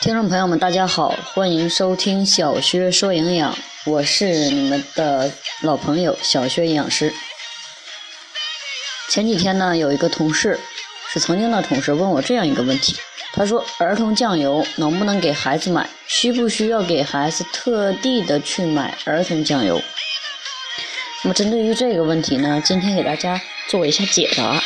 听众朋友们，大家好，欢迎收听小薛说营养，我是你们的老朋友小薛营养师。前几天呢，有一个同事，是曾经的同事，问我这样一个问题，他说：儿童酱油能不能给孩子买？需不需要给孩子特地的去买儿童酱油？那么针对于这个问题呢，今天给大家做一下解答。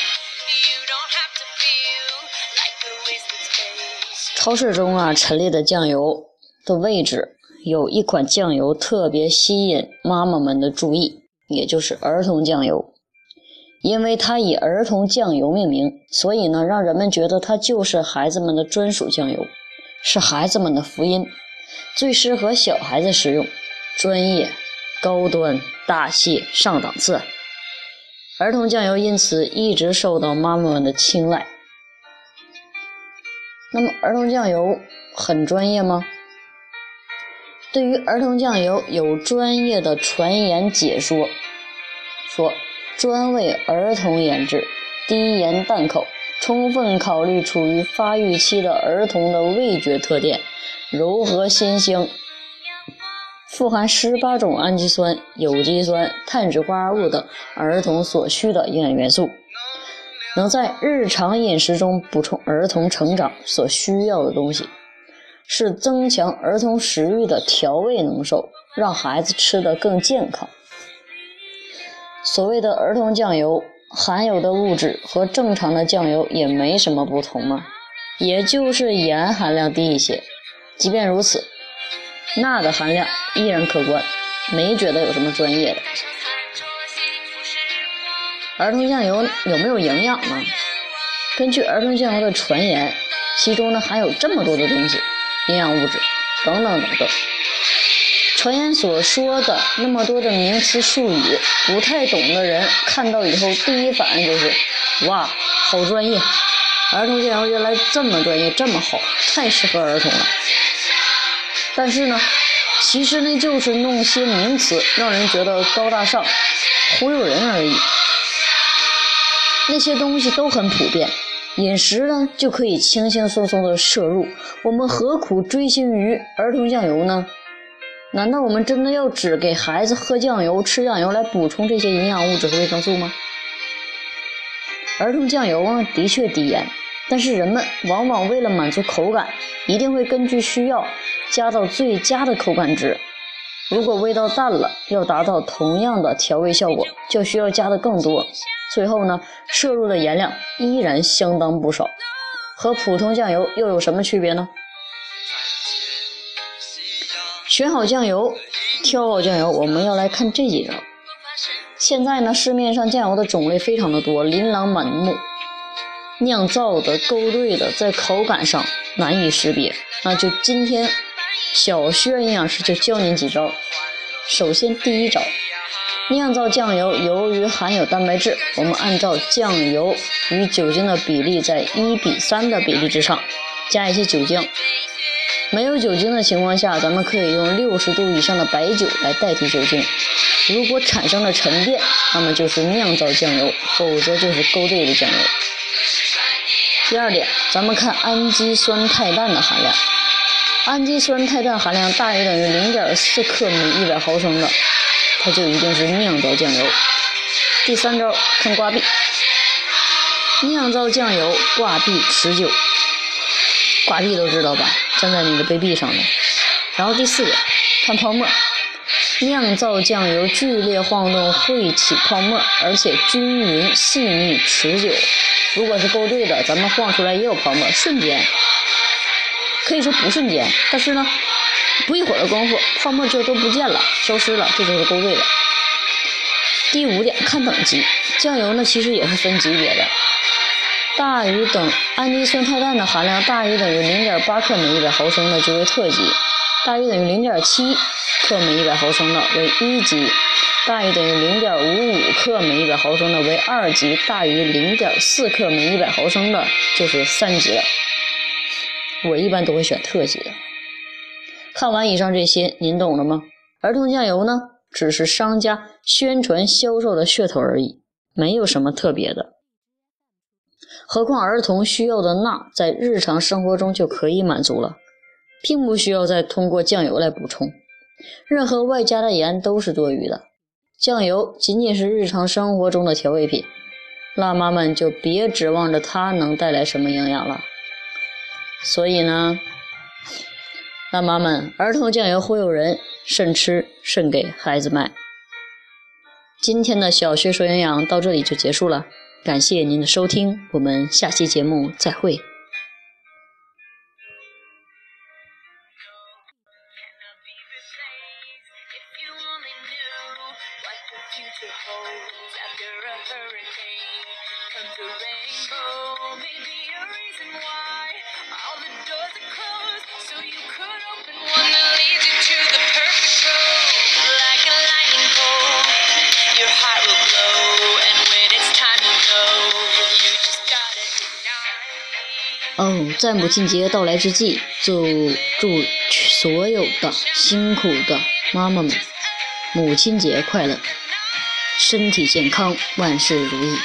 超市中啊陈列的酱油的位置，有一款酱油特别吸引妈妈们的注意，也就是儿童酱油。因为它以儿童酱油命名，所以呢，让人们觉得它就是孩子们的专属酱油，是孩子们的福音，最适合小孩子食用，专业、高端、大气、上档次。儿童酱油因此一直受到妈妈们的青睐。那么儿童酱油很专业吗？对于儿童酱油有专业的传言解说，说专为儿童研制，低盐淡口，充分考虑处于发育期的儿童的味觉特点，柔和鲜香，富含十八种氨基酸、有机酸、碳水化合物等儿童所需的营养元素。能在日常饮食中补充儿童成长所需要的东西，是增强儿童食欲的调味能手，让孩子吃得更健康。所谓的儿童酱油含有的物质和正常的酱油也没什么不同嘛，也就是盐含量低一些。即便如此，钠的含量依然可观，没觉得有什么专业的。儿童酱油有没有营养呢？根据儿童酱油的传言，其中呢含有这么多的东西，营养物质等等等等。传言所说的那么多的名词术语，不太懂的人看到以后第一反应就是：哇，好专业！儿童酱油原来这么专业，这么好，太适合儿童了。但是呢，其实那就是弄些名词，让人觉得高大上，忽悠人而已。那些东西都很普遍，饮食呢就可以轻轻松松的摄入。我们何苦追星于儿童酱油呢？难道我们真的要只给孩子喝酱油、吃酱油来补充这些营养物质和维生素吗？儿童酱油啊，的确低盐，但是人们往往为了满足口感，一定会根据需要加到最佳的口感值。如果味道淡了，要达到同样的调味效果，就需要加的更多。最后呢，摄入的盐量依然相当不少，和普通酱油又有什么区别呢？选好酱油，挑好酱油，我们要来看这几招。现在呢，市面上酱油的种类非常的多，琳琅满目，酿造的、勾兑的，在口感上难以识别。那就今天。小薛营养师就教您几招。首先，第一招，酿造酱油，由于含有蛋白质，我们按照酱油与酒精的比例在一比三的比例之上，加一些酒精。没有酒精的情况下，咱们可以用六十度以上的白酒来代替酒精。如果产生了沉淀，那么就是酿造酱油，否则就是勾兑的酱油。第二点，咱们看氨基酸肽氮的含量。氨基酸肽氮含量大于等于零点四克每一百毫升的，它就一定是酿造酱油。第三招看挂壁，酿造酱油挂壁持久，挂壁都知道吧？站在你的杯壁上的。然后第四点看泡沫，酿造酱油剧烈晃动会起泡沫，而且均匀细腻持久。如果是勾兑的，咱们晃出来也有泡沫，瞬间。可以说不瞬间，但是呢，不一会儿的功夫，泡沫就都不见了，消失了，这就是勾兑的。第五点，看等级，酱油呢其实也是分级别的，大于等氨基酸肽氮的含量大于等于零点八克每一百毫升的就为特级，大于等于零点七克每一百毫升的为一级，大于等于零点五五克每一百毫升的为二级，大于零点四克每一百毫升的就是三级了。我一般都会选特级的。看完以上这些，您懂了吗？儿童酱油呢，只是商家宣传销售的噱头而已，没有什么特别的。何况儿童需要的钠在日常生活中就可以满足了，并不需要再通过酱油来补充。任何外加的盐都是多余的，酱油仅仅是日常生活中的调味品，辣妈们就别指望着它能带来什么营养了。所以呢，辣妈们，儿童酱油忽悠人。慎吃，慎给孩子卖。今天的小学说营养到这里就结束了，感谢您的收听，我们下期节目再会。在母亲节到来之际，祝祝所有的辛苦的妈妈们母亲节快乐，身体健康，万事如意。